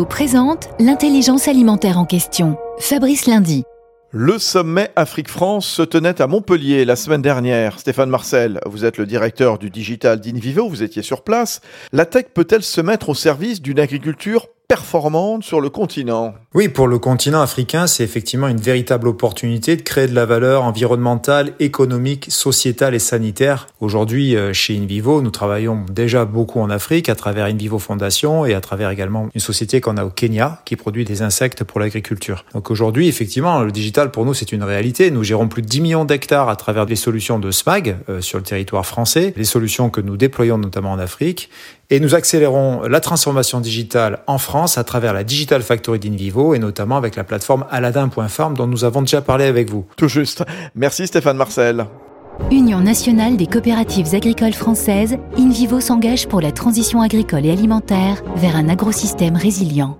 Présente l'intelligence alimentaire en question. Fabrice Lundi. Le sommet Afrique-France se tenait à Montpellier la semaine dernière. Stéphane Marcel, vous êtes le directeur du digital d'Invivo, vous étiez sur place. La tech peut-elle se mettre au service d'une agriculture performante sur le continent. Oui, pour le continent africain, c'est effectivement une véritable opportunité de créer de la valeur environnementale, économique, sociétale et sanitaire. Aujourd'hui, euh, chez Invivo, nous travaillons déjà beaucoup en Afrique à travers Invivo Fondation et à travers également une société qu'on a au Kenya qui produit des insectes pour l'agriculture. Donc aujourd'hui, effectivement, le digital pour nous, c'est une réalité. Nous gérons plus de 10 millions d'hectares à travers des solutions de SMAG euh, sur le territoire français, les solutions que nous déployons notamment en Afrique et nous accélérons la transformation digitale en France à travers la Digital Factory d'Invivo et notamment avec la plateforme Aladdin.farm dont nous avons déjà parlé avec vous. Tout juste. Merci Stéphane Marcel. Union nationale des coopératives agricoles françaises, InVivo s'engage pour la transition agricole et alimentaire vers un agrosystème résilient.